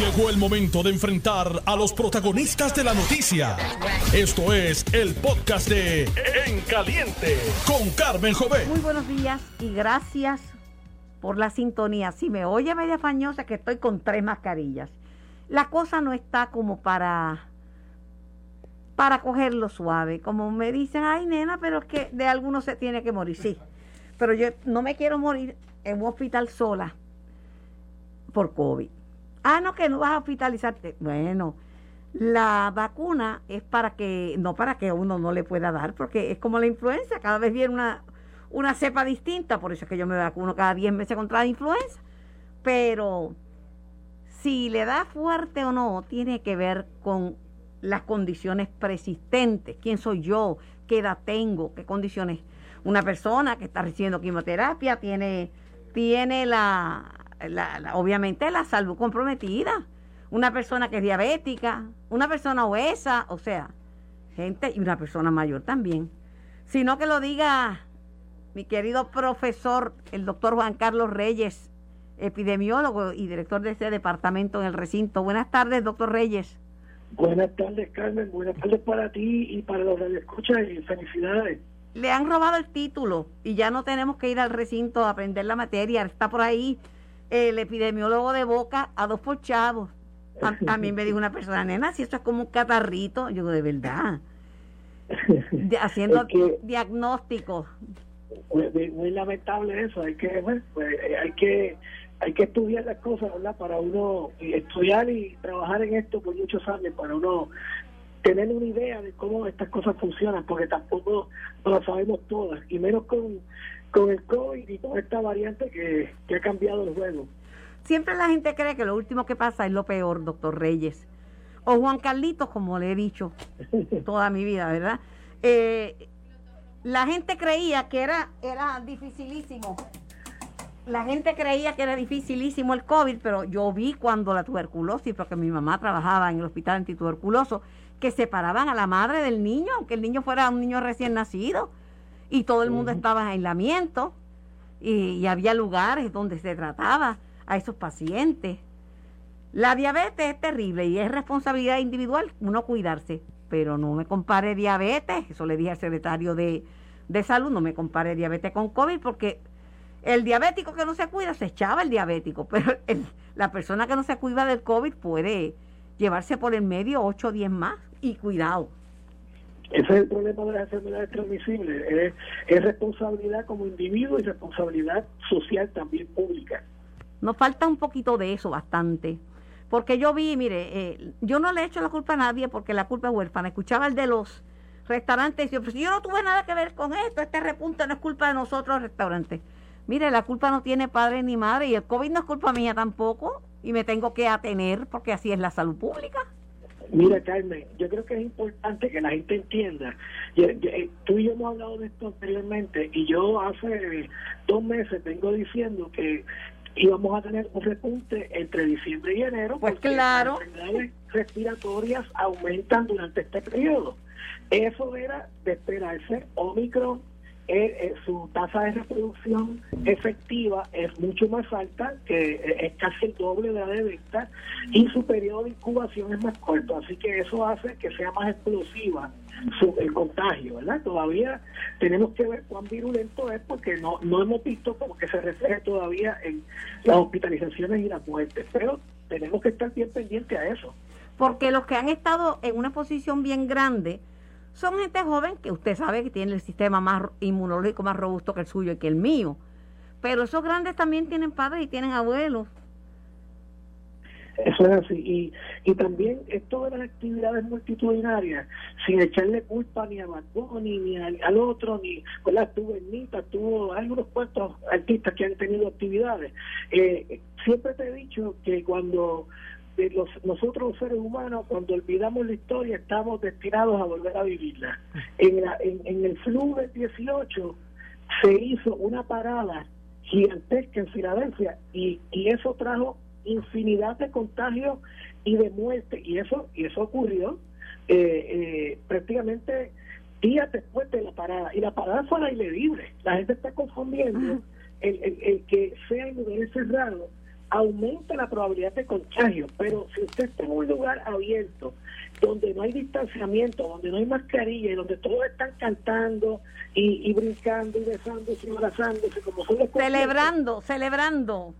Llegó el momento de enfrentar a los protagonistas de la noticia. Esto es el podcast de En Caliente con Carmen Jovet. Muy buenos días y gracias por la sintonía. Si me oye media fañosa que estoy con tres mascarillas. La cosa no está como para para cogerlo suave. Como me dicen, ay nena, pero es que de algunos se tiene que morir. Sí, pero yo no me quiero morir en un hospital sola por COVID. Ah, no, que no vas a hospitalizarte. Bueno, la vacuna es para que, no para que uno no le pueda dar, porque es como la influenza, cada vez viene una, una cepa distinta, por eso es que yo me vacuno cada 10 meses contra la influenza. Pero si le da fuerte o no, tiene que ver con las condiciones persistentes. ¿Quién soy yo? ¿Qué edad tengo? ¿Qué condiciones? Una persona que está recibiendo quimioterapia tiene, tiene la, obviamente la salud comprometida. Una persona que es diabética, una persona obesa, o sea, gente y una persona mayor también. Sino que lo diga mi querido profesor, el doctor Juan Carlos Reyes, epidemiólogo y director de este departamento en el recinto. Buenas tardes, doctor Reyes. Buenas tardes, Carmen. Buenas tardes para ti y para los que escuchan y felicidades. Le han robado el título y ya no tenemos que ir al recinto a aprender la materia. Está por ahí el epidemiólogo de Boca a dos por chavos. A, mí me dijo una persona, nena, si esto es como un catarrito. Yo digo, de verdad. haciendo diagnóstico. Muy, lamentable eso. Hay que, pues, hay que hay que estudiar las cosas, ¿verdad? Para uno estudiar y trabajar en esto por muchos años, para uno tener una idea de cómo estas cosas funcionan, porque tampoco lo sabemos todas, y menos con, con el COVID y con esta variante que, que ha cambiado el juego. Siempre la gente cree que lo último que pasa es lo peor, doctor Reyes. O Juan Carlitos, como le he dicho toda mi vida, ¿verdad? Eh, la gente creía que era, era dificilísimo la gente creía que era dificilísimo el COVID, pero yo vi cuando la tuberculosis, porque mi mamá trabajaba en el hospital antituberculoso, que separaban a la madre del niño, aunque el niño fuera un niño recién nacido, y todo el mundo estaba en aislamiento, y, había lugares donde se trataba a esos pacientes. La diabetes es terrible y es responsabilidad individual uno cuidarse, pero no me compare diabetes, eso le dije al secretario de, de salud, no me compare diabetes con COVID, porque el diabético que no se cuida se echaba el diabético, pero la persona que no se cuida del COVID puede llevarse por el medio 8 o 10 más y cuidado. Ese es el problema de las enfermedades transmisibles. Es, es responsabilidad como individuo y responsabilidad social también pública. Nos falta un poquito de eso, bastante. Porque yo vi, mire, eh, yo no le echo la culpa a nadie porque la culpa es huérfana. Escuchaba el de los restaurantes y yo, pues, yo no tuve nada que ver con esto, este repunte no es culpa de nosotros, restaurantes. Mire, la culpa no tiene padre ni madre y el COVID no es culpa mía tampoco y me tengo que atener porque así es la salud pública. Mira, Carmen, yo creo que es importante que la gente entienda. Eh, tú y yo hemos hablado de esto anteriormente y yo hace dos meses vengo diciendo que íbamos a tener un repunte entre diciembre y enero. Pues claro. Las enfermedades respiratorias aumentan durante este periodo. Eso era de esperarse. Omicron eh, eh, su tasa de reproducción efectiva es mucho más alta, que eh, es casi el doble de la de venta, y su periodo de incubación es más corto. Así que eso hace que sea más explosiva su, el contagio, ¿verdad? Todavía tenemos que ver cuán virulento es porque no, no hemos visto como que se refleje todavía en las hospitalizaciones y las muertes, pero tenemos que estar bien pendientes a eso. Porque los que han estado en una posición bien grande, son gente joven que usted sabe que tiene el sistema más inmunológico más robusto que el suyo y que el mío. Pero esos grandes también tienen padres y tienen abuelos. Eso es así. Y, y también esto de las actividades multitudinarias, sin echarle culpa ni a Marconi, ni al, otro, ni la tuvo Ernita, tuvo algunos cuantos artistas que han tenido actividades. Eh, siempre te he dicho que cuando los, nosotros los seres humanos, cuando olvidamos la historia, estamos destinados a volver a vivirla. En, en, el flu del 18 se hizo una parada gigantesca en Filadelfia y, y eso trajo infinidad de contagios y de muerte y eso y eso ocurrió eh, eh, prácticamente días después de la parada. Y la parada fue al aire libre. La gente está confundiendo el, el, el que sea en lugares cerrados aumenta la probabilidad de contagio, pero si usted está en un lugar abierto, donde no hay distanciamiento, donde no hay mascarilla y donde todos están cantando y, brincando y besándose y abrazándose, como son los Celebrando, celebrando.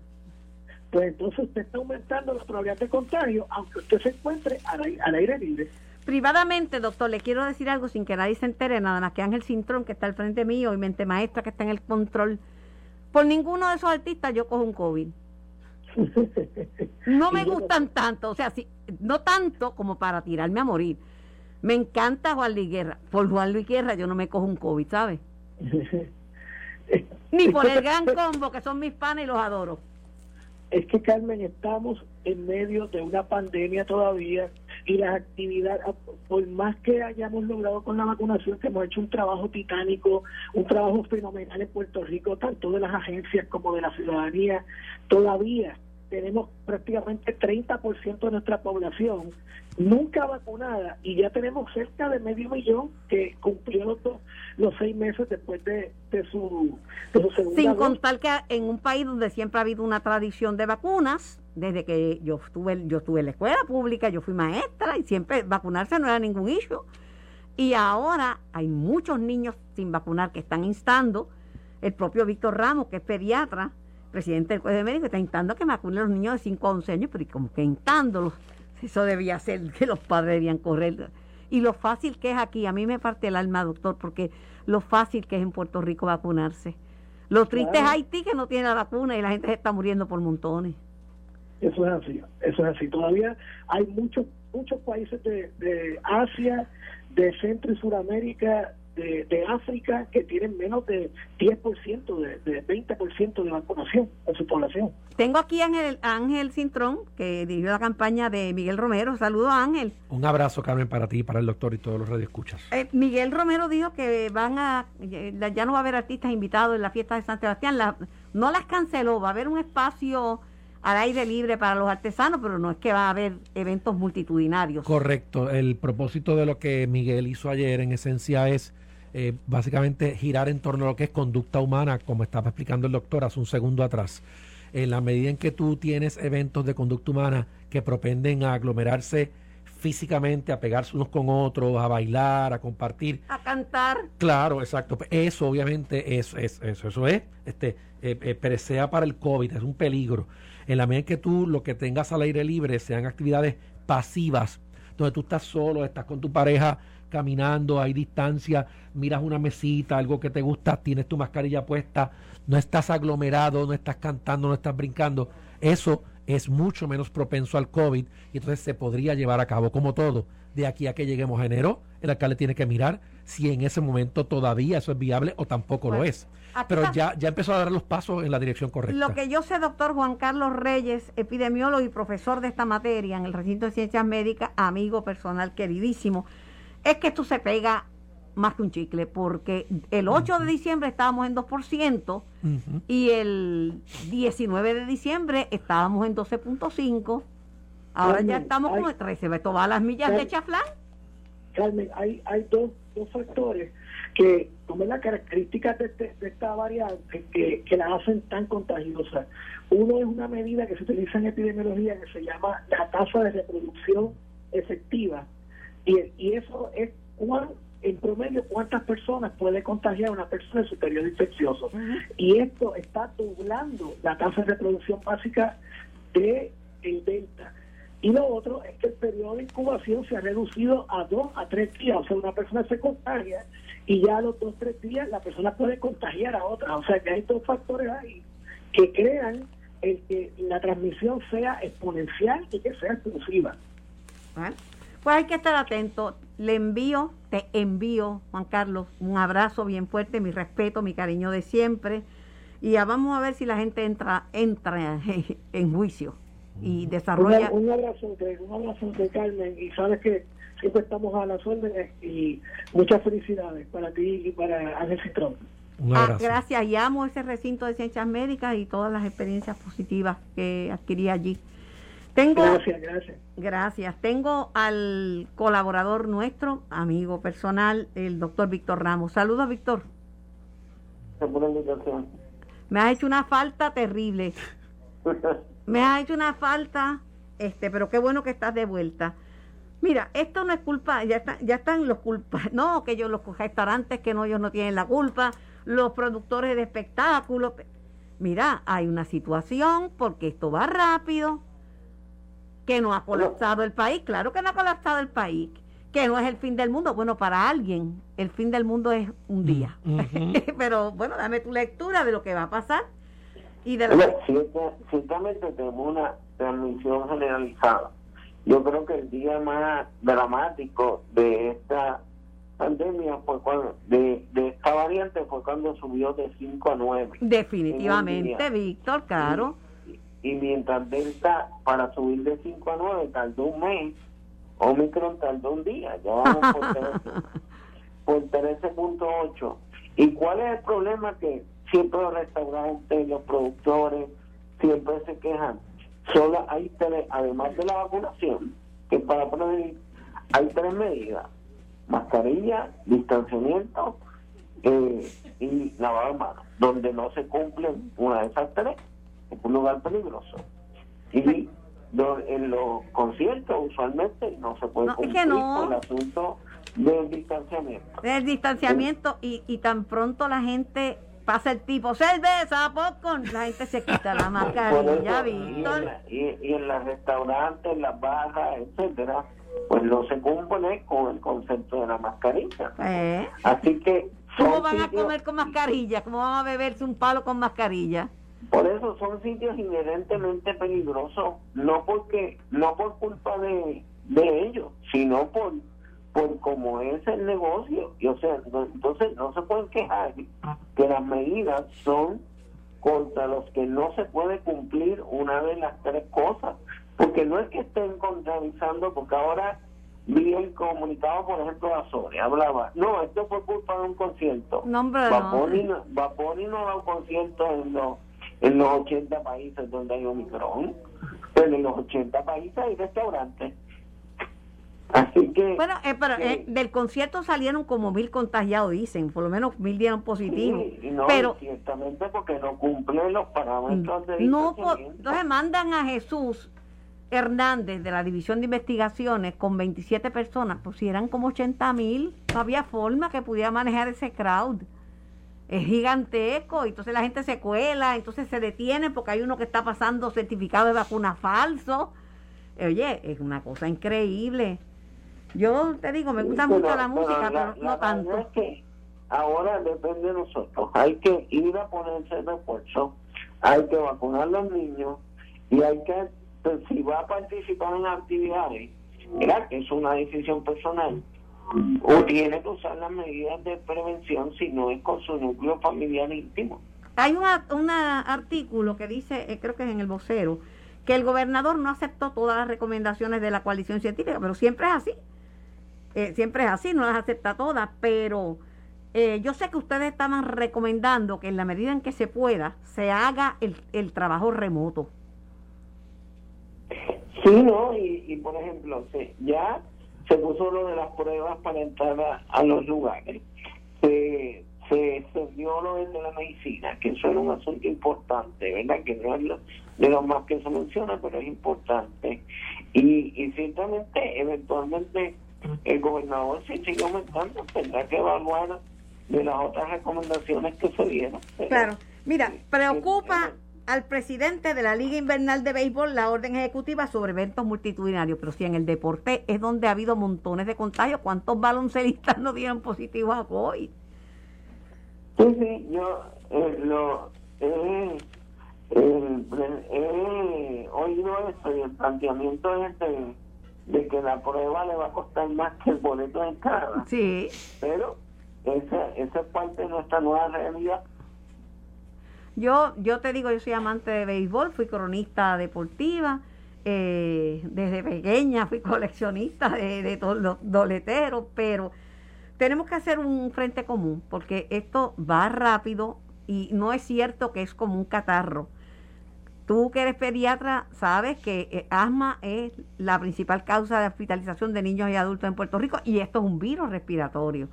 Pues entonces usted está aumentando la probabilidad de contagio, aunque usted se encuentre al, aire libre. Privadamente, doctor, le quiero decir algo sin que nadie se entere, nada más que Ángel Cintrón, que está al frente mío, y Mente Maestra, que está en el control. Por ninguno de esos artistas yo cojo un COVID. No me gustan tanto, o sea, sí, no tanto como para tirarme a morir. Me encanta Juan Luis Guerra. Por Juan Luis Guerra yo no me cojo un COVID, ¿sabes? Ni por el gran combo, que son mis panes y los adoro. Es que, Carmen, estamos en medio de una pandemia todavía y las actividades, por más que hayamos logrado con la vacunación, que hemos hecho un trabajo titánico, un trabajo fenomenal en Puerto Rico, tanto de las agencias como de la ciudadanía, todavía tenemos prácticamente 30% de nuestra población nunca vacunada y ya tenemos cerca de medio millón que cumplió los, los seis meses después de, su, de su segunda Sin contar que en un país donde siempre ha habido una tradición de vacunas, desde que yo estuve, yo estuve en la escuela pública, yo fui maestra y siempre vacunarse no era ningún issue. Y ahora hay muchos niños sin vacunar que están instando. El propio Víctor Ramos, que es pediatra, presidente del Colegio de Médicos, está instando a que vacunen a los niños de 5 a 11 años, pero como que instándolos. Eso debía ser que los padres debían correr. Y lo fácil que es aquí, a mí me parte el alma, doctor, porque lo fácil que es en Puerto Rico vacunarse. Lo triste es Haití que no tiene la vacuna y la gente se está muriendo por montones. Eso es así, eso es así. Todavía hay muchos muchos países de, de Asia, de Centro y Suramérica de, África que tienen menos de 10%, de, de 20% de vacunación en su población. Tengo aquí a Ángel, Ángel Cintrón, que dirigió la campaña de Miguel Romero. Saludo a Ángel. Un abrazo, Carmen, para ti, para el doctor y todos los radioescuchas. Eh, Miguel Romero dijo que van a, ya no va a haber artistas invitados en la fiesta de San Sebastián. La, no las canceló, va a haber un espacio al aire libre para los artesanos, pero no es que va a haber eventos multitudinarios. Correcto. El propósito de lo que Miguel hizo ayer en esencia es eh, básicamente girar en torno a lo que es conducta humana, como estaba explicando el doctor hace un segundo atrás. En la medida en que tú tienes eventos de conducta humana que propenden a aglomerarse físicamente, a pegarse unos con otros, a bailar, a compartir. A cantar. Claro, exacto. Eso obviamente es, es eso, eso es, este, eh, eh, para el COVID, es un peligro. En la medida en que tú lo que tengas al aire libre sean actividades pasivas, donde tú estás solo, estás con tu pareja caminando, hay distancia, miras una mesita, algo que te gusta, tienes tu mascarilla puesta, no estás aglomerado, no estás cantando, no estás brincando, eso es mucho menos propenso al COVID y entonces se podría llevar a cabo como todo. De aquí a que lleguemos a enero, el alcalde tiene que mirar si en ese momento todavía eso es viable o tampoco lo es. Pero ya, ya empezó a dar los pasos en la dirección correcta. Lo que yo sé, doctor Juan Carlos Reyes, epidemiólogo y profesor de esta materia en el recinto de ciencias médicas, amigo personal queridísimo, es que esto se pega más que un chicle, porque el 8 de diciembre estábamos en 2% y el 19 de diciembre estábamos en 12.5%. Ahora ya estamos como en 13. todas las millas de chaflán. Carmen, hay, hay dos, dos factores que, las características de, este, de esta variante que, que la hacen tan contagiosa. Uno es una medida que se utiliza en epidemiología que se llama la tasa de reproducción efectiva y, eso es en promedio cuántas personas puede contagiar una persona en su periodo infeccioso. Y esto está doblando la tasa de reproducción básica de el delta. Y lo otro es que el periodo de incubación se ha reducido a dos a tres días. O sea, una persona se contagia y ya a los dos tres días la persona puede contagiar a otra. O sea, que hay dos factores ahí que crean el que la transmisión sea exponencial y que sea explosiva. Pues hay que estar atento. Le envío, te envío, Juan Carlos, un abrazo bien fuerte, mi respeto, mi cariño de siempre. Y ya vamos a ver si la gente entra, entra en juicio y desarrolla. un abrazo, un abrazo de Carmen. Y sabes que siempre estamos a las órdenes y muchas felicidades para ti y para Ángel Citrón. Ah, gracias, y amo ese recinto de ciencias médicas y todas las experiencias positivas que adquirí allí. Tengo, gracias, gracias. Gracias. Tengo al colaborador nuestro, amigo personal, el doctor Víctor Ramos. Saludos, Víctor. Me has hecho una falta terrible. me has hecho una falta, este, pero qué bueno que estás de vuelta. Mira, esto no es culpa, ya, está, ya están los culpas, no, que ellos los restaurantes, que no, ellos no tienen la culpa, los productores de espectáculos. Mira, hay una situación porque esto va rápido, que no ha colapsado el país, claro que no ha colapsado el país, que no es el fin del mundo. Bueno, para alguien el fin del mundo es un día. Mm, Pero bueno, dame tu lectura de lo que va a pasar y de la... cierta- ciertamente tenemos una transmisión generalizada. Yo creo que el día más dramático de esta pandemia fue cuando, de, de esta variante fue cuando subió de 5 a 9. Definitivamente. Víctor, claro. Y mientras Delta, para subir de 5 a 9, tardó un mes, Omicron tardó un día. Ya vamos por 13 por 13.8. ¿Y cuál es el problema? Que siempre los restaurantes, los productores, siempre se quejan. Solo hay tres, además de la vacunación, que para prevenir, hay tres medidas. Mascarilla, distanciamiento eh, y lavado de manos. Donde no se cumplen una de esas tres, es un lugar peligroso. Y do- en los conciertos usualmente no se puede No, es que cumplir no. con el asunto del distanciamiento. El distanciamiento y, y tan pronto la gente pasa el tipo cerveza, popcorn, la gente se quita la mascarilla, eso, y, en Víctor. y, y en los restaurantes, en las bajas, etcétera, pues no se cumple con el concepto de la mascarilla. Eh, Así que ¿Cómo van a comer con mascarilla? ¿Cómo van a beberse un palo con mascarilla? por eso son sitios inherentemente peligrosos, no porque no por culpa de, de ellos, sino por por cómo es el negocio. Y o sea, no- entonces no se pueden quejar que las medidas son contra los que no se puede cumplir una de las tres cosas. Porque no es que estén contrarizando, porque ahora vi el comunicado, por ejemplo, de Azores, hablaba, no, esto fue culpa de un concierto. No, hombre, no. Vaponi no, Vaponi no da un concierto en los, en los 80 países donde hay Omicron, pero en los 80 países hay restaurantes. Así que... Bueno, eh, pero eh, del concierto salieron como mil contagiados, dicen. Por lo menos mil dieron positivo. Sí, no, pero ciertamente porque no cumple los parámetros de no, po- distanciamiento. entonces mandan a Jesús Hernández de la División de Investigaciones con 27 personas, pues si eran como 80 mil, no había forma que pudiera manejar ese crowd. Es gigantesco, entonces la gente se cuela, entonces se detiene porque hay uno que está pasando certificado de vacuna falso. Oye, es una cosa increíble. Yo te digo, me gusta Sí, mucho la música, la- pero no tanto. realidad es que ahora depende de nosotros. Hay que ir a ponerse el refuerzo, hay que vacunar a los niños y hay que, pues, si va a participar en actividades, ¿verdad? que es una decisión personal, o tiene que usar las medidas de prevención si no es con su núcleo familiar íntimo. Hay un artículo que dice, eh, creo que es en el vocero, que el gobernador no aceptó todas las recomendaciones de la coalición científica, pero siempre es así. Eh, siempre es así, no las acepta todas, pero eh, yo sé que ustedes estaban recomendando que en la medida en que se pueda, se haga el, el trabajo remoto. Sí, ¿no? Y, y por ejemplo, se, ya se puso lo de las pruebas para entrar a, a los lugares. Se, se extendió lo de la medicina, que eso era un asunto importante, ¿verdad? Que no es lo, de los más que se menciona, pero es importante. Y, y ciertamente, eventualmente, el gobernador, si sigue aumentando, tendrá que evaluar de las otras recomendaciones que se dieron. Claro, mira, preocupa eh, al presidente de la Liga Invernal de Béisbol la orden ejecutiva sobre eventos multitudinarios, pero si en el deporte es donde ha habido montones de contagios, ¿cuántos baloncelistas no dieron positivo a COVID? Sí, sí, yo eh, lo eh, eh, he oído esto y el planteamiento es de, de que la prueba le va a costar más que el boleto de entrada, Sí, pero esa, esa es parte de nuestra nueva realidad. yo, yo te digo, yo soy amante de béisbol, fui cronista deportiva, eh, desde pequeña fui coleccionista de, de todos los doleteros, pero tenemos que hacer un frente común, porque esto va rápido y no es cierto que es como un catarro. Tú que eres pediatra sabes que eh, asma es la principal causa de hospitalización de niños y adultos en Puerto Rico y esto es un virus respiratorio.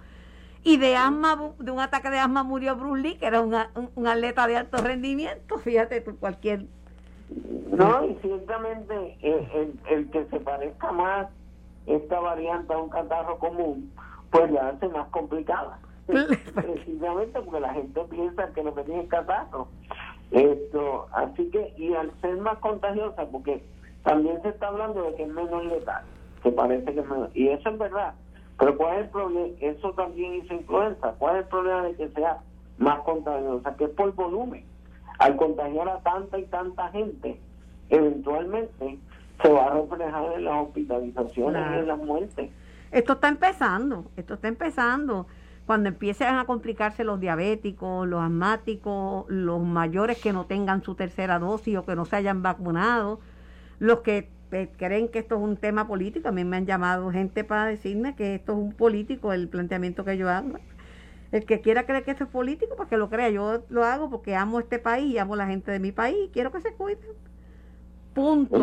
Y de asma, de un ataque de asma murió Bruce Lee, que era una- un, un atleta de alto rendimiento. Fíjate tú, cualquier No, y ciertamente el, el, que se parezca más esta variante a un catarro común, pues la hace más complicada. Precisamente porque la gente piensa que lo que tiene es catarro. Esto, así que, y al ser más contagiosa, porque también se está hablando de que es menos letal, que parece que es menos, y eso es verdad. Pero ¿cuál es el problema? Eso también hizo influenza. ¿Cuál es el problema de que sea más contagiosa? Que es por volumen. Al contagiar a tanta y tanta gente, eventualmente se va a reflejar en las hospitalizaciones y en las muertes. Esto está empezando, esto está empezando. Cuando empiecen a complicarse los diabéticos, los asmáticos, los mayores que no tengan su tercera dosis o que no se hayan vacunado, los que eh, creen que esto es un tema político, a mí me han llamado gente para decirme que esto es un político, el planteamiento que yo hago. El que quiera creer que esto es político, para que lo crea. Yo lo hago porque amo este país y amo a la gente de mi país y quiero que se cuiden. Punto.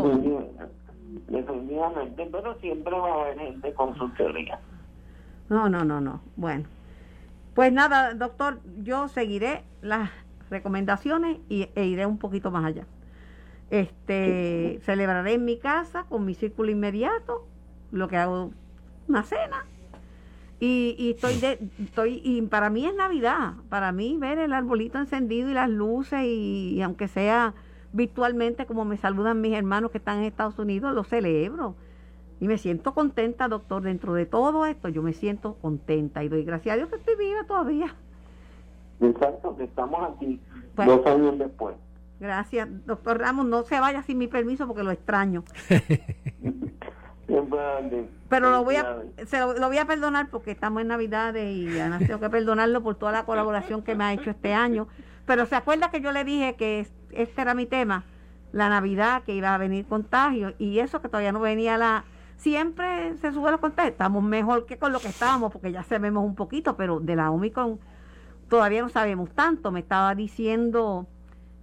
Definitivamente, pero siempre va a haber gente con su teoría. No, no, no, no. Bueno. Pues nada, doctor, yo seguiré las recomendaciones y, e iré un poquito más allá. Este, celebraré en mi casa con mi círculo inmediato, lo que hago una cena. Y, y estoy de, estoy y para mí es Navidad, para mí ver el arbolito encendido y las luces y aunque sea virtualmente, como me saludan mis hermanos que están en Estados Unidos, lo celebro. Y me siento contenta, doctor, dentro de todo esto, yo me siento contenta y doy gracias a Dios que estoy viva todavía. Exacto, que estamos aquí dos años después. Gracias, doctor Ramos, no se vaya sin mi permiso porque lo extraño. Pero lo voy a se lo, voy a perdonar porque estamos en Navidades y además tengo que perdonarlo por toda la colaboración que me ha hecho este año. Pero se acuerda que yo le dije que este era mi tema, la Navidad, que iba a venir contagio, y eso que todavía no venía la... Siempre se sube los contagios, estamos mejor que con lo que estábamos, porque ya sabemos un poquito, pero de la Omicron todavía no sabemos tanto. Me estaba diciendo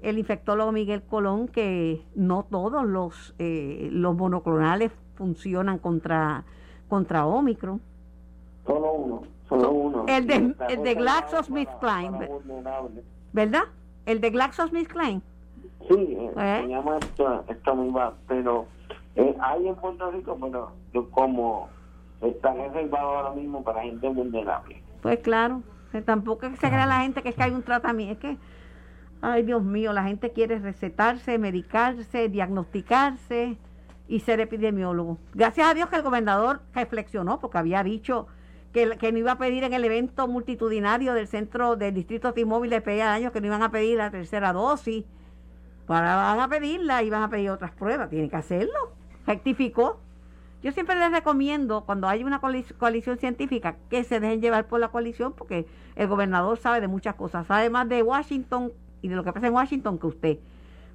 el infectólogo Miguel Colón que no todos los, eh, los monoclonales funcionan contra, contra Omicron. Solo uno, solo uno. El de, el de GlaxoSmithKline, ¿verdad? El de GlaxoSmithKline. Sí, eh, ¿Eh? se llama esto, esto misma, pero eh, hay en Puerto Rico, bueno, como están reservados ahora mismo para gente vulnerable. Pues claro, que tampoco se crea la gente que es que hay un tratamiento, es que, ay Dios mío, la gente quiere recetarse, medicarse, diagnosticarse y ser epidemiólogo. Gracias a Dios que el gobernador reflexionó, porque había dicho que, que no iba a pedir en el evento multitudinario del centro del distrito T-Mobile de PEA años que no iban a pedir la tercera dosis Ahora van a pedirla y van a pedir otras pruebas. Tienen que hacerlo. Rectificó. Yo siempre les recomiendo, cuando hay una coalición científica, que se dejen llevar por la coalición, porque el gobernador sabe de muchas cosas. Sabe más de Washington y de lo que pasa en Washington que usted.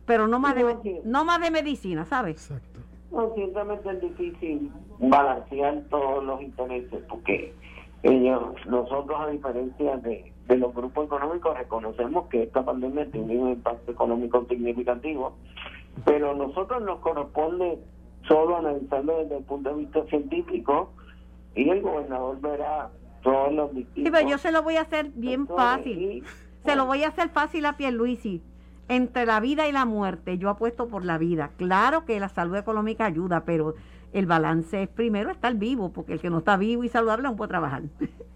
Pero no más de, no más de medicina, ¿sabe? Exacto. No, ciertamente es difícil balancear todos los intereses, porque ellos, nosotros, a diferencia de, de los grupos económicos reconocemos que esta pandemia tiene un impacto económico significativo, pero a nosotros nos corresponde solo analizarlo desde el punto de vista científico y el gobernador verá todos los distintos. Sí, pero yo se lo voy a hacer bien fácil. se lo voy a hacer fácil a Pierluisi. Entre la vida y la muerte, yo apuesto por la vida. Claro que la salud económica ayuda, pero el balance es primero estar vivo, porque el que no está vivo y saludable no puede trabajar.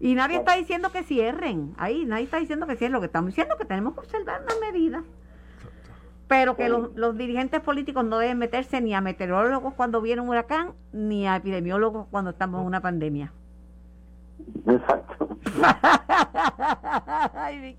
Y nadie está diciendo que cierren. Ahí nadie está diciendo que cierren. Lo que estamos diciendo es que tenemos que observar las medidas. Pero que los, los, dirigentes políticos no deben meterse ni a meteorólogos cuando viene un huracán, ni a epidemiólogos cuando estamos en una pandemia. Exacto.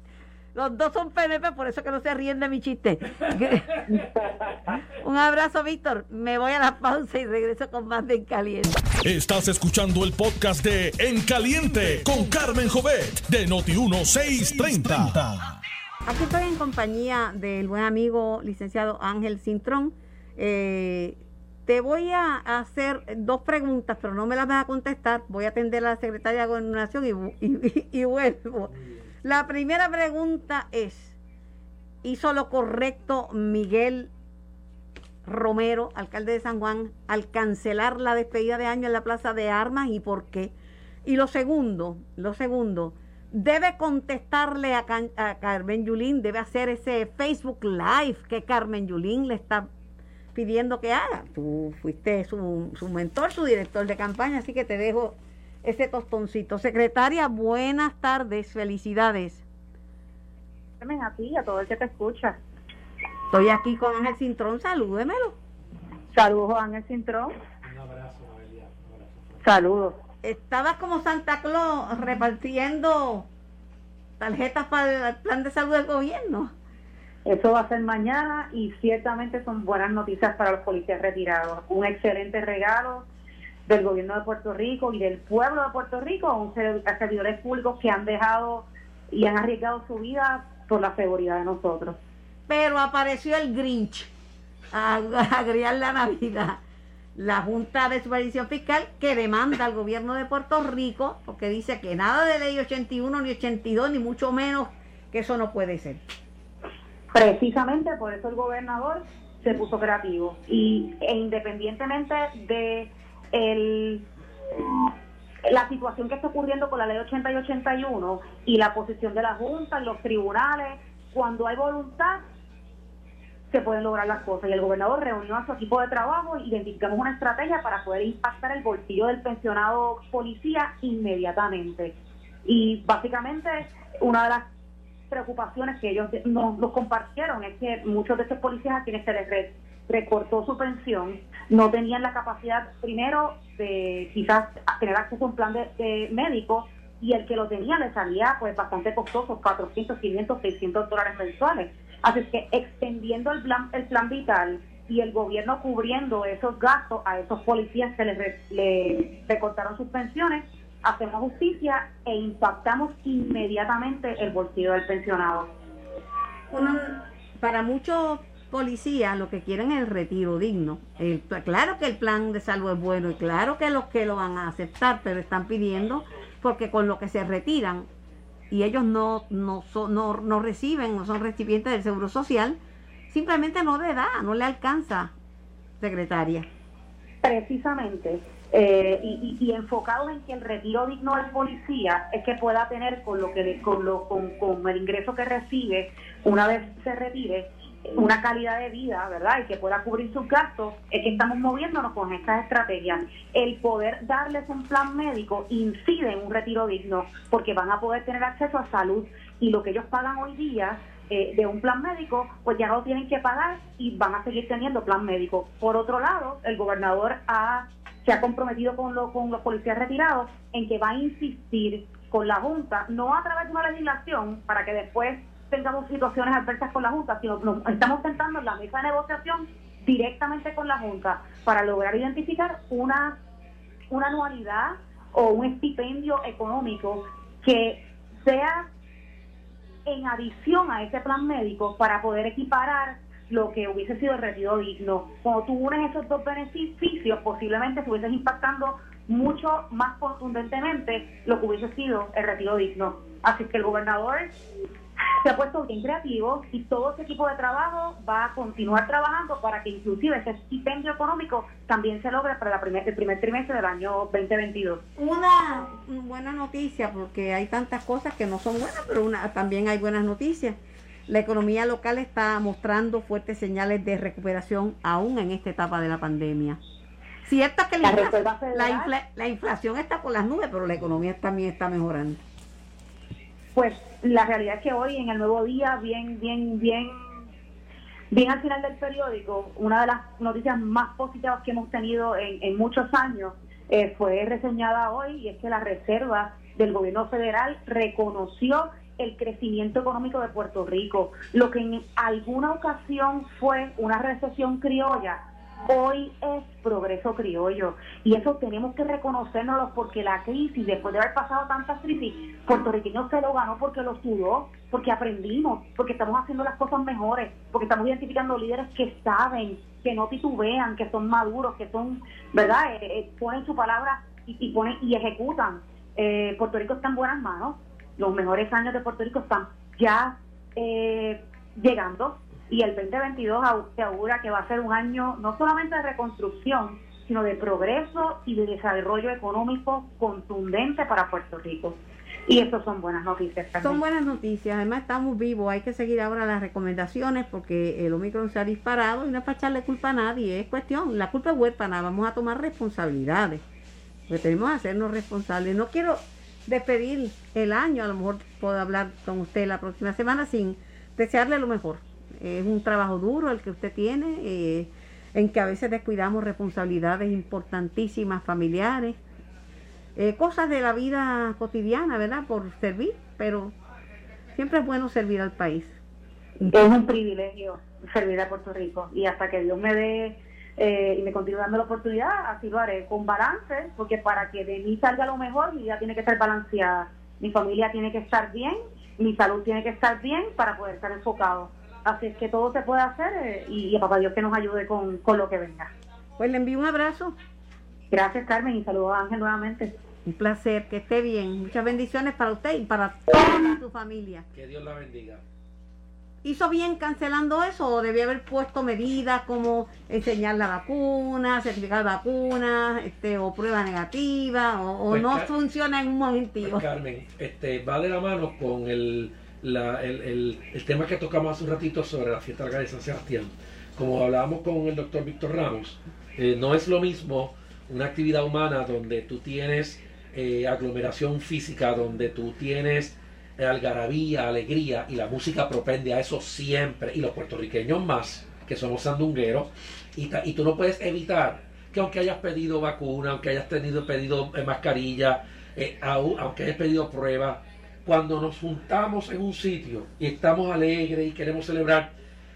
Los dos son PNP, por eso que no se ríen de mi chiste. Un abrazo, Víctor. Me voy a la pausa y regreso con más de En Caliente. Estás escuchando el podcast de En Caliente con Carmen Jovet de Noti1630. Aquí estoy en compañía del buen amigo licenciado Ángel Cintrón. Eh, te voy a hacer dos preguntas, pero no me las vas a contestar. Voy a atender a la secretaria de Gobernación y, y, y vuelvo. La primera pregunta es, ¿hizo lo correcto Miguel Romero, alcalde de San Juan, al cancelar la despedida de año en la Plaza de Armas y por qué? Y lo segundo, lo segundo, debe contestarle a, Carmen Yulín, debe hacer ese Facebook Live que Carmen Yulín le está pidiendo que haga. Tú fuiste su, su mentor, su director de campaña, así que te dejo ese tostoncito. Secretaria, buenas tardes, felicidades. A ti, a todo el que te escucha. Estoy aquí con Ángel Cintrón, salúdemelo. Saludos, Ángel Cintrón. Un abrazo, Saludos. Estabas como Santa Claus repartiendo tarjetas para el plan de salud del gobierno. Eso va a ser mañana y ciertamente son buenas noticias para los policías retirados. Un excelente regalo del gobierno de Puerto Rico y del pueblo de Puerto Rico a, servidores públicos que han dejado y han arriesgado su vida por la seguridad de nosotros. Pero apareció el Grinch a, a la Navidad. La Junta de Supervisión Fiscal que demanda al gobierno de Puerto Rico porque dice que nada de ley 81 ni 82 ni mucho menos que eso no puede ser. Precisamente por eso el gobernador se puso creativo y e independientemente de el, la situación que está ocurriendo con la ley 80 y 81 y la posición de la Junta en los tribunales, cuando hay voluntad, se pueden lograr las cosas. Y el gobernador reunió a su equipo de trabajo y identificamos una estrategia para poder impactar el bolsillo del pensionado policía inmediatamente. Y básicamente una de las preocupaciones que ellos nos, nos compartieron es que muchos de estos policías a quienes se les recortó su pensión, no tenían la capacidad primero de quizás tener acceso a un plan de, médico y el que lo tenía le salía pues bastante costoso, 400, 500, 600 dólares mensuales. Así que extendiendo el plan, el plan vital y el gobierno cubriendo esos gastos a esos policías que les le recortaron sus pensiones, hacemos justicia e impactamos inmediatamente el bolsillo del pensionado. para muchos policías lo que quieren es el retiro digno. claro que el plan de salud es bueno y claro que los que lo van a aceptar, pero están pidiendo porque con lo que se retiran y ellos no, no, no, no reciben, no son recipientes del Seguro Social, simplemente no le da, no le alcanza, secretaria. Precisamente. Eh, y, y, enfocados en que el retiro digno del policía es que pueda tener con lo que con, lo, con, con el ingreso que recibe una vez se retire una calidad de vida, ¿verdad? Y que pueda cubrir sus gastos, es que estamos moviéndonos con estas estrategias. El poder darles un plan médico incide en un retiro digno, porque van a poder tener acceso a salud y lo que ellos pagan hoy día eh, de un plan médico, pues ya no lo tienen que pagar y van a seguir teniendo plan médico. Por otro lado, el gobernador ha, se ha comprometido con, lo, con los policías retirados en que va a insistir con la Junta, no a través de una legislación para que después tengamos situaciones adversas con la Junta, sino nos estamos sentando en la mesa de negociación directamente con la Junta para lograr identificar una, una anualidad o un estipendio económico que sea en adición a ese plan médico para poder equiparar lo que hubiese sido el retiro digno. Cuando tú unes esos dos beneficios, posiblemente se hubiesen impactando mucho más contundentemente lo que hubiese sido el retiro digno. Así que el gobernador se ha puesto bien creativo y todo ese equipo de trabajo va a continuar trabajando para que inclusive ese stipendio económico también se logre para la primer, el primer trimestre del año 2022. Una buena noticia, porque hay tantas cosas que no son buenas, pero una, también hay buenas noticias. La economía local está mostrando fuertes señales de recuperación aún en esta etapa de la pandemia. Cierto que la, la, la inflación está por las nubes, pero la economía también está mejorando pues la realidad es que hoy en el nuevo día, bien, bien, bien, bien al final del periódico, una de las noticias más positivas que hemos tenido en, muchos años eh, fue reseñada hoy y es que la Reserva del Gobierno Federal reconoció el crecimiento económico de Puerto Rico, lo que en alguna ocasión fue una recesión criolla hoy es progreso criollo y eso tenemos que reconocérnoslo porque la crisis, después de haber pasado tantas crisis, puertorriqueños se lo ganó porque lo sudó, porque aprendimos, porque estamos haciendo las cosas mejores, porque estamos identificando líderes que saben, que no titubean, que son maduros, que son, ¿verdad? Eh, eh, ponen su palabra y, ponen y ejecutan. Eh, Puerto Rico está en buenas manos, los mejores años de Puerto Rico están ya llegando y el 2022 se augura que va a ser un año no solamente de reconstrucción, sino de progreso y de desarrollo económico contundente para Puerto Rico. Y eso son buenas noticias. Son buenas noticias, además estamos vivos, hay que seguir ahora las recomendaciones porque el Omicron se ha disparado y no es para echarle culpa a nadie, es cuestión, la culpa es huérfana, vamos a tomar responsabilidades, porque tenemos que hacernos responsables. No quiero despedir el año, a lo mejor puedo hablar con usted la próxima semana sin desearle lo mejor. Es un trabajo duro el que usted tiene, eh, en que a veces descuidamos responsabilidades importantísimas familiares, eh, cosas de la vida cotidiana, ¿verdad? Por servir, pero siempre es bueno servir al país. Es un privilegio servir a Puerto Rico y hasta que Dios me dé eh, y me continúe dando la oportunidad, así lo haré, con balance, porque para que de mí salga lo mejor, mi vida tiene que estar balanceada, mi familia tiene que estar bien, mi salud tiene que estar bien para poder estar enfocado. Así es que todo se puede hacer eh, y, a papá Dios que nos ayude con, con lo que venga. Pues le envío un abrazo. Gracias Carmen y saludos a Ángel nuevamente. Un placer, que esté bien. Muchas bendiciones para usted y para toda su familia. Que Dios la bendiga. ¿Hizo bien cancelando eso o debía haber puesto medidas como enseñar la vacuna, certificar vacunas, este, o prueba negativa, o, Pues, no funciona en un momentito? Pues, Carmen, este, va de la mano con el, la- el, el- el tema que tocamos hace un ratito sobre la fiesta larga de San Sebastián. Como hablábamos con el doctor Víctor Ramos, eh, no es lo mismo una actividad humana donde tú tienes eh, aglomeración física, donde tú tienes algarabía, alegría, y la música propende a eso siempre, y los puertorriqueños más, que somos sandungueros, y, y tú no puedes evitar que aunque hayas pedido vacuna, aunque hayas tenido pedido eh, mascarilla, eh, au- aunque hayas pedido prueba, cuando nos juntamos en un sitio y estamos alegres y queremos celebrar,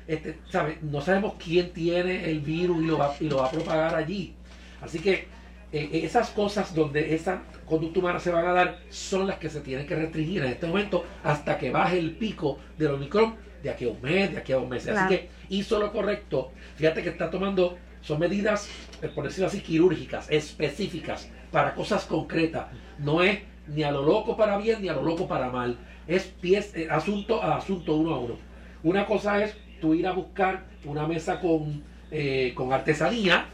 este, ¿sabes? no sabemos quién tiene el virus y lo va, y lo va a propagar allí. Así que eh, esas cosas donde esa conducta humana se van a dar son las que se tienen que restringir en este momento hasta que baje el pico del Omicron de aquí a un mes, de aquí a dos meses. Claro. Así que hizo lo correcto. Fíjate que está tomando, son medidas, eh, por decirlo así, quirúrgicas, específicas, para cosas concretas. No es ni a lo loco para bien ni a lo loco para mal. Es pies, eh, asunto a asunto uno a uno. Una cosa es tú ir a buscar una mesa con, eh, con artesanía,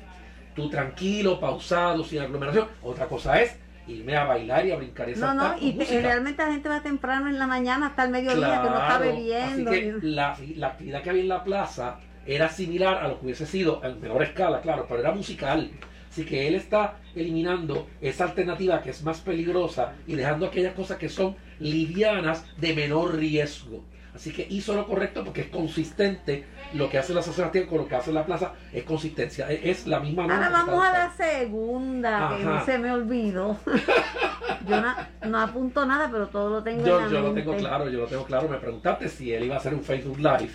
tú tranquilo, pausado, sin aglomeración. Otra cosa es irme a bailar y a brincar esa No, no, y te- realmente la gente va temprano en la mañana hasta el mediodía, que no está Claro, bebiendo. Así que ni- la, la actividad que había en la plaza era similar a lo que hubiese sido en menor escala, claro, pero era musical. Así que él está eliminando esa alternativa que es más peligrosa y dejando aquellas cosas que son livianas de menor riesgo. Así que hizo lo correcto porque es consistente lo que hace la Sebastián con lo que hace la plaza, es consistencia, es, es la misma Ahora que vamos a la segunda, que Ajá. no se me olvidó. yo na- no apunto nada, pero todo lo tengo en Yo, la yo lo tengo claro, yo lo tengo claro. Me preguntaste si él iba a hacer un Facebook Live.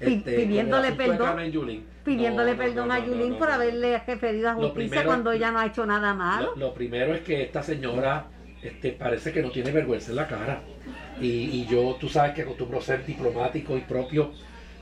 Este, pidiéndole perdón. Yulín. Pidiéndole No, perdón no, a Yulín por haberle referido a justicia primero- cuando ella no ha hecho nada malo. Lo, lo primero es que esta señora este, parece que no tiene vergüenza en la cara. Y, y yo, tú sabes que acostumbro ser diplomático y propio,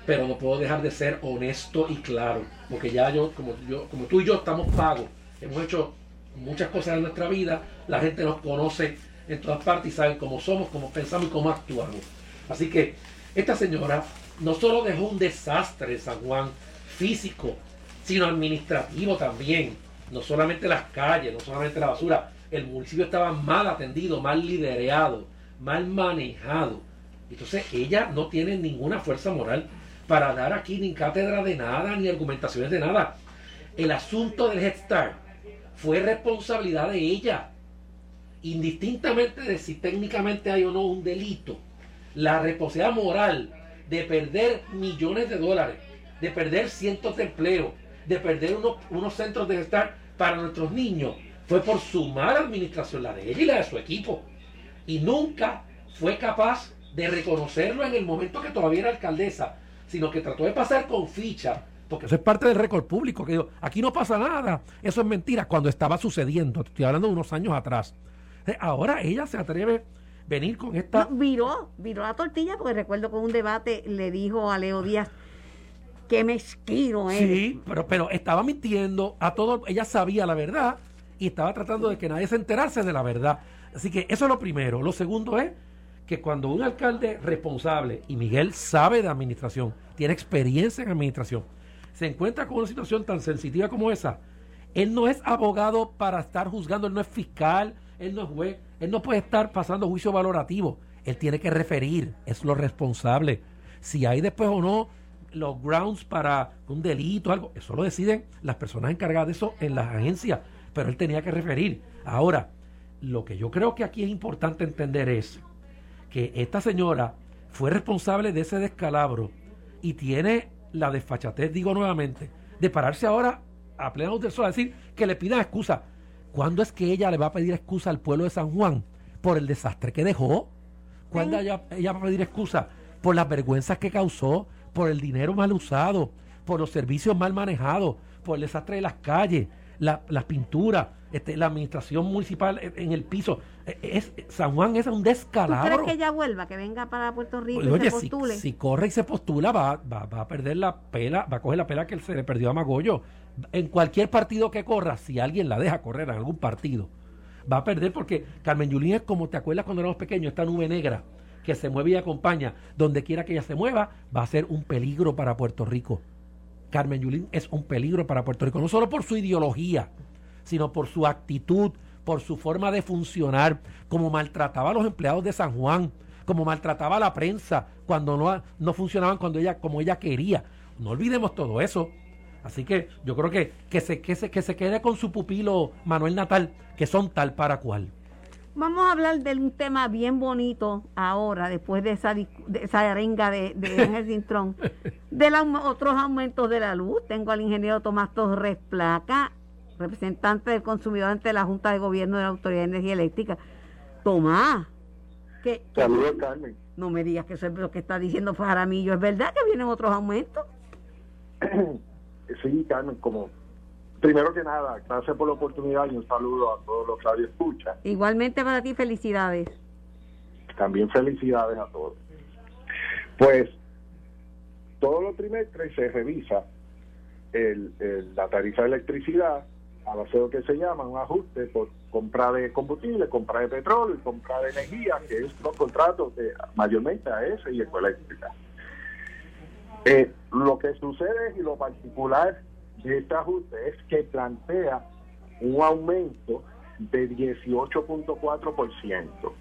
pero no puedo dejar de ser honesto y claro. Porque ya yo, como, yo, como tú y yo estamos pagos, hemos hecho muchas cosas en nuestra vida, la gente nos conoce en todas partes y saben cómo somos, cómo pensamos y cómo actuamos. Así que esta señora no solo dejó un desastre San Juan físico, sino administrativo también. No solamente las calles, no solamente la basura. El municipio estaba mal atendido, mal liderado, mal manejado. Entonces ella no tiene ninguna fuerza moral para dar aquí ni cátedra de nada, ni argumentaciones de nada. El asunto del Head Start fue responsabilidad de ella. Indistintamente de si técnicamente hay o no un delito. La responsabilidad moral de perder millones de dólares, de perder cientos de empleos, de perder unos, unos centros de estar para nuestros niños, fue por su mala administración, la de ella y la de su equipo. Y nunca fue capaz de reconocerlo en el momento que todavía era alcaldesa, sino que trató de pasar con ficha. Porque eso es parte del récord público, que aquí no pasa nada, eso es mentira, cuando estaba sucediendo, estoy hablando de unos años atrás. Eh, Ahora ella se atreve venir con esta... No, viró, viró la tortilla porque recuerdo que en un debate le dijo a Leo Díaz que mezquino eres. Sí, pero, pero estaba mintiendo a todo, ella sabía la verdad y estaba tratando de que nadie se enterase de la verdad. Así que eso es lo primero. Lo segundo es que cuando un alcalde responsable, y Miguel sabe de administración, tiene experiencia en administración, se encuentra con una situación tan sensitiva como esa, él no es abogado para estar juzgando, él no es fiscal, él no es juez, él no puede estar pasando juicio valorativo, él tiene que referir, es lo responsable. Si hay después o no los grounds para un delito, algo, eso lo deciden las personas encargadas de eso en las agencias, pero él tenía que referir. Ahora, lo que yo creo que aquí es importante entender es que esta señora fue responsable de ese descalabro y tiene la desfachatez, digo nuevamente, de pararse ahora a pleno de sol a decir que le pidan excusa. ¿Cuándo es que ella le va a pedir excusa al pueblo de San Juan por el desastre que dejó? ¿Cuándo ella, ella va a pedir excusa por las vergüenzas que causó, por el dinero mal usado, por los servicios mal manejados, por el desastre de las calles, las pinturas, este, la administración municipal en el piso. E, es, San Juan es un descalabro. ¿Tú crees que ella vuelva, que venga para Puerto Rico y se postule? Si, corre y se postula, va, va, va, a perder la pela, va a coger la pela que se le perdió a Magollo. En cualquier partido que corra, si alguien la deja correr en algún partido, va a perder porque Carmen Yulín es como te acuerdas cuando éramos pequeños, esta nube negra que se mueve y acompaña, donde quiera que ella se mueva, va a ser un peligro para Puerto Rico. Carmen Yulín es un peligro para Puerto Rico, no solo por su ideología, sino por su actitud, por su forma de funcionar, como maltrataba a los empleados de San Juan, como maltrataba a la prensa cuando no, no funcionaban cuando ella, como ella quería. No olvidemos todo eso. Así que yo creo que, que, se, que, se, que se quede con su pupilo Manuel Natal, que son tal para cual. Vamos a hablar de un tema bien bonito ahora, después de esa, de esa arenga de, de Ángel Cintrón, de los otros aumentos de la luz. Tengo al ingeniero Tomás Torres Placa, representante del consumidor ante la Junta de Gobierno de la Autoridad de Energía Eléctrica. Tomás, que, Saludos, Carmen. No me digas que eso es lo que está diciendo Faramillo. ¿Es verdad que vienen otros aumentos? sí, Carmen, como Primero que nada, gracias por la oportunidad y un saludo a todos los que escuchan. Igualmente para ti, felicidades. También felicidades a todos. Pues todos los trimestres se revisa el, la tarifa de electricidad a base de lo que se llama un ajuste por compra de combustible, compra de petróleo y compra de energía, que es los contratos de mayormente a ese y Ecoeléctrica. Eh, lo que sucede y lo particular este ajuste es que plantea un aumento de 18.4%.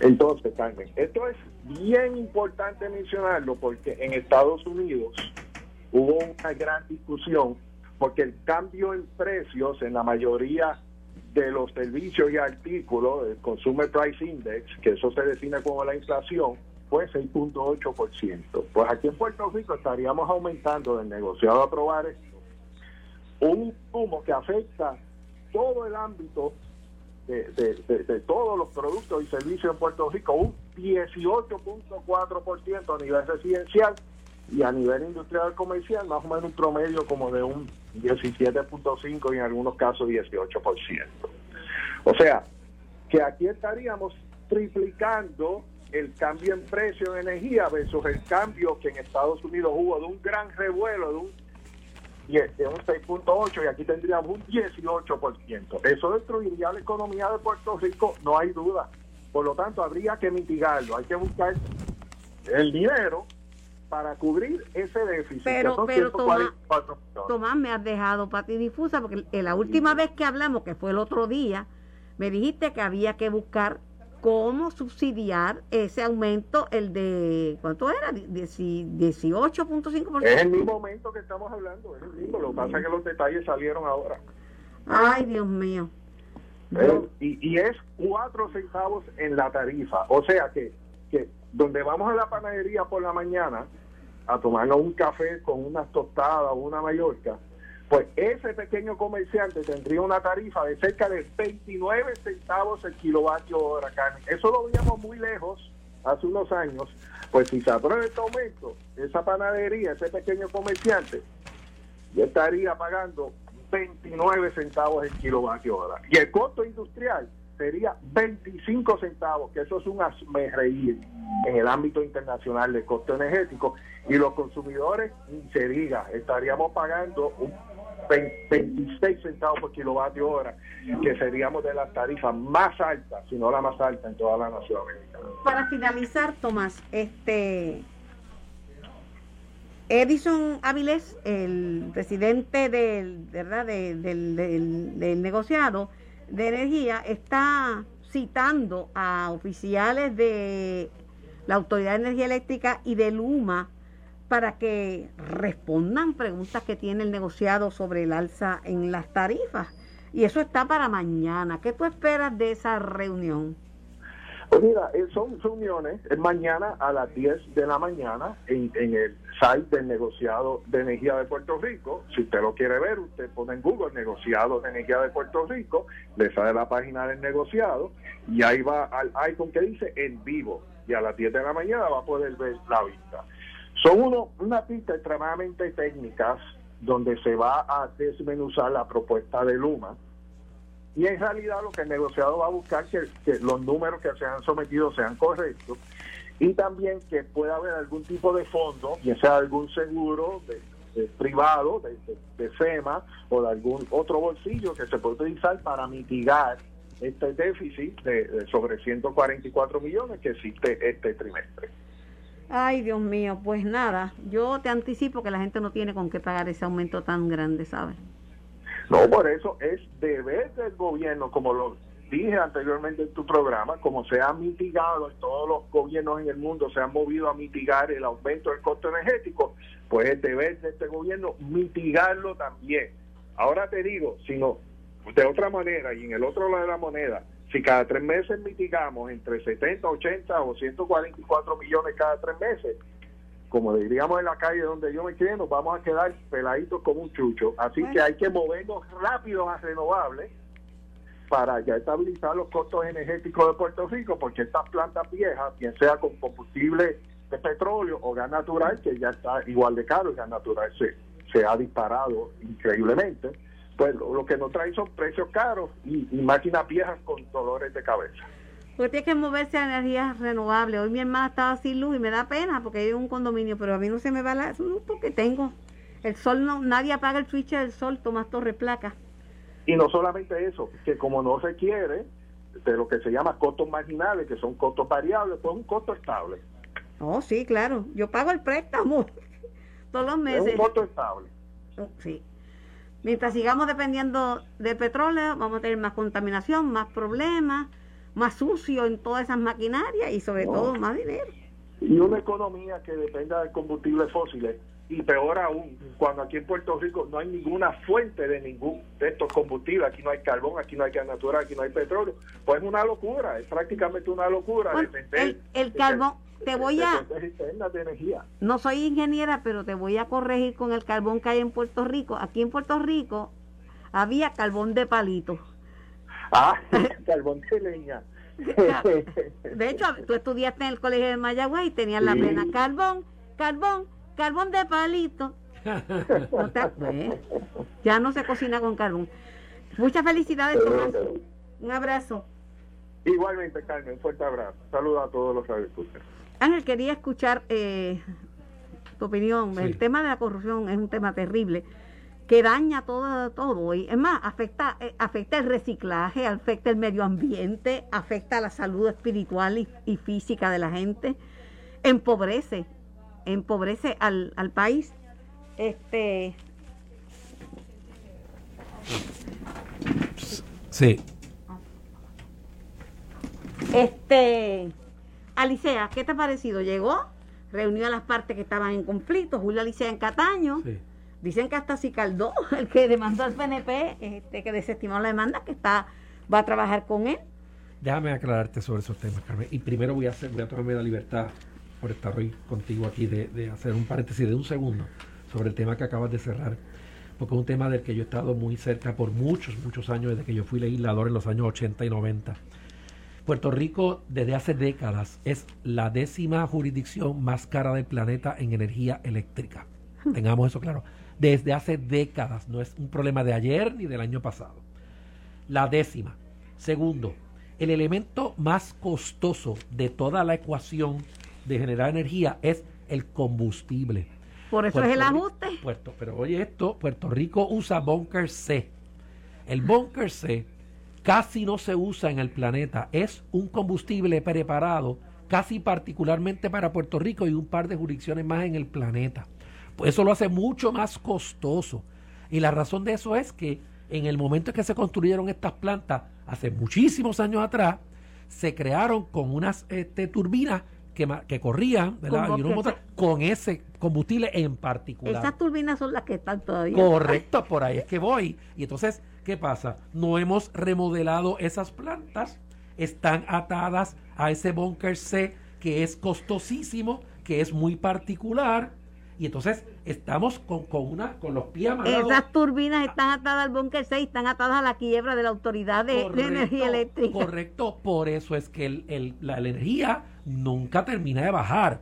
Entonces, Carmen, esto es bien importante mencionarlo porque en Estados Unidos hubo una gran discusión porque el cambio en precios en la mayoría de los servicios y artículos, el Consumer Price Index, que eso se define como la inflación, fue 6.8%. Pues aquí en Puerto Rico estaríamos aumentando del negociado a aprobar un humo que afecta todo el ámbito de, todos los productos y servicios en Puerto Rico, un 18.4% a nivel residencial y a nivel industrial comercial, más o menos un promedio como de un 17.5 y en algunos casos 18%. O sea, que aquí estaríamos triplicando el cambio en precio de energía versus el cambio que en Estados Unidos hubo de un gran revuelo, de un de un 6.8 y aquí tendríamos un 18%. Eso destruiría la economía de Puerto Rico, no hay duda. Por lo tanto, habría que mitigarlo, hay que buscar el dinero para cubrir ese déficit. Pero, pero Tomás, me has dejado para ti difusa porque la última vez que hablamos, que fue el otro día, me dijiste que había que buscar cómo subsidiar ese aumento, el de, ¿cuánto era? 18.5%. Es el mismo aumento que estamos hablando, es el mismo, lo que pasa es que los detalles salieron ahora. Ay, Dios mío. Y, y, es cuatro centavos en la tarifa, o sea que, que donde vamos a la panadería por la mañana a tomarnos un café con unas tostadas o una mallorca, pues ese pequeño comerciante tendría una tarifa de cerca de 29 centavos el kilovatio hora, Carmen. Eso lo veíamos muy lejos hace unos años. Pues si se aprueba este aumento, esa panadería, ese pequeño comerciante, ya estaría pagando 29 centavos el kilovatio hora. Y el costo industrial sería 25 centavos, que eso es un reír en el ámbito internacional del costo energético. Y los consumidores, se diga, estaríamos pagando un 26 centavos por kilovatio hora, que seríamos de las tarifas más altas, si no la más alta en toda la nación americana. Para finalizar, Tomás, este Edison Avilés, el presidente del, ¿verdad? del, del, negociado, de Energía está citando a oficiales de la Autoridad de Energía Eléctrica y de Luma para que respondan preguntas que tiene el negociado sobre el alza en las tarifas. Y eso está para mañana. ¿Qué tú esperas de esa reunión? Pues mira, eh, son reuniones, es mañana a las 10 de la mañana en, el site del negociado de energía de Puerto Rico. Si usted lo quiere ver, usted pone en Google negociado de energía de Puerto Rico, le sale la página del negociado y ahí va al icon que dice en vivo y a las 10 de la mañana va a poder ver la vista. Son uno, una pista extremadamente técnicas donde se va a desmenuzar la propuesta de Luma y en realidad lo que el negociado va a buscar que, que los números que se han sometido sean correctos y también que pueda haber algún tipo de fondo, ya sea algún seguro de, privado, de, de, FEMA o de algún otro bolsillo que se pueda utilizar para mitigar este déficit de, sobre 144 millones que existe este trimestre. Ay, Dios mío, pues nada, yo te anticipo que la gente no tiene con qué pagar ese aumento tan grande, ¿sabes? No, por eso es deber del gobierno, como lo dije anteriormente en tu programa, como se ha mitigado, todos los gobiernos en el mundo se han movido a mitigar el aumento del costo energético, pues es deber de este gobierno mitigarlo también. Ahora te digo, sino de otra manera y en el otro lado de la moneda, si cada tres meses mitigamos entre 70, 80 o 144 millones cada tres meses, como diríamos en la calle donde yo me crié, nos vamos a quedar peladitos como un chucho. Así que hay que movernos rápido a renovables para ya estabilizar los costos energéticos de Puerto Rico, porque estas plantas viejas, bien sea con combustible de petróleo o gas natural, que ya está igual de caro, el gas natural se, se ha disparado increíblemente, pues lo, que nos trae son precios caros y, y máquinas viejas con dolores de cabeza. Porque tiene que moverse a energías renovables. Hoy mi hermana estaba sin luz y me da pena porque hay un condominio, pero a mí no se me va la luz porque tengo. El sol no, nadie apaga el switch del sol, Tomás Torre Placa. Y no solamente eso, que como no se quiere de lo que se llama costos marginales, que son costos variables, pues un costo estable. Oh, sí, claro. Yo pago el préstamo todos los meses. Es un costo estable. Oh, sí. Mientras sigamos dependiendo de petróleo, vamos a tener más contaminación, más problemas más sucio en todas esas maquinarias y sobre todo más dinero. Y una economía que dependa de combustibles fósiles y peor aún, cuando aquí en Puerto Rico no hay ninguna fuente de ningún de estos combustibles, aquí no hay carbón, aquí no hay gas natural, aquí no hay petróleo, pues es una locura, es prácticamente una locura. el, el carbón, te voy a... De energía. No soy ingeniera, pero te voy a corregir con el carbón que hay en Puerto Rico. Aquí en Puerto Rico había carbón de palito Ah, carbón de leña. De hecho, tú estudiaste en el colegio de Mayagüez y tenías la plena carbón, carbón, carbón de palito. Ya no se cocina con carbón. Muchas felicidades, Tomás. Un abrazo. Igualmente, Carmen, un fuerte abrazo. Saludos a todos los agricultores. Ángel, quería escuchar eh, tu opinión. El tema de la corrupción es un tema terrible que daña todo, todo. Y es más, afecta, eh, afecta el reciclaje, afecta el medio ambiente, afecta la salud espiritual y, física de la gente, empobrece, empobrece al, al país. Este. Sí. Este. Alicea, ¿qué te ha parecido? Llegó, reunió a las partes que estaban en conflicto, Julio Alicea en Cataño. Sí Dicen que hasta Cicaldó, el que demandó al PNP, este, que desestimó la demanda, que está va a trabajar con él. Déjame aclararte sobre esos temas, Carmen. Y primero voy a, hacer, voy a tomarme la libertad, por estar hoy contigo aquí, de, hacer un paréntesis de un segundo sobre el tema que acabas de cerrar. Porque es un tema del que yo he estado muy cerca por muchos, muchos años, desde que yo fui legislador en los años 80 y 90. Puerto Rico desde hace décadas es la décima jurisdicción más cara del planeta en energía eléctrica. Hmm. Tengamos eso claro desde hace décadas, no es un problema de ayer ni del año pasado. La décima. Segundo, el elemento más costoso de toda la ecuación de generar energía es el combustible. Por eso es el ajuste. Puerto, pero oye esto, Puerto Rico usa Bunker C. El Bunker C casi no se usa en el planeta. Es un combustible preparado casi particularmente para Puerto Rico y un par de jurisdicciones más en el planeta. Pues eso lo hace mucho más costoso. Y la razón de eso es que en el momento en que se construyeron estas plantas, hace muchísimos años atrás, se crearon con unas este, turbinas que, que corrían ¿verdad? Y con ese combustible en particular. Esas turbinas son las que están todavía. Correcto, por ahí es que voy. Y entonces, ¿qué pasa? No hemos remodelado esas plantas, están atadas a ese búnker C que es costosísimo, que es muy particular. Y entonces estamos con, con una con los pies amarrados. Esas turbinas están atadas al búnker 6, están atadas a la quiebra de la Autoridad de, Energía Eléctrica. Correcto, por eso es que el- el- la, la energía nunca termina de bajar.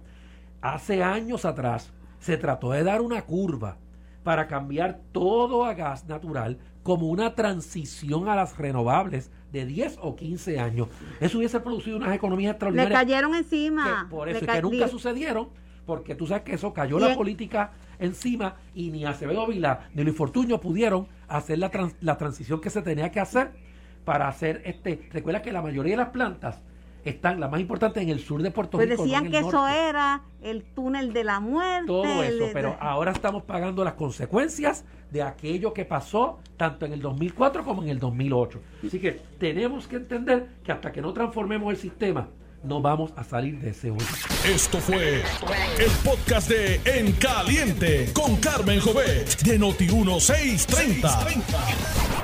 Hace años atrás se trató de dar una curva para cambiar todo a gas natural como una transición a las renovables de 10 o 15 años. Eso hubiese producido unas economías Le extraordinarias cayeron encima. por Le eso y que nunca di- sucedieron, porque tú sabes que eso cayó la política encima y ni Acevedo Vila ni Luis Fortuño pudieron hacer la, trans- la transición que se tenía que hacer para hacer este. Recuerda que la mayoría de las plantas están, las más importantes, en el sur de Puerto Pues Rico. no decían en que eso era el túnel de la muerte. Todo el- eso, pero ahora estamos pagando las consecuencias de aquello que pasó tanto en el 2004 como en el 2008. Así que tenemos que entender que hasta que no transformemos el sistema, no vamos a salir de ese hoyo. Esto fue el podcast de En Caliente con Carmen Jovet de Noti1630.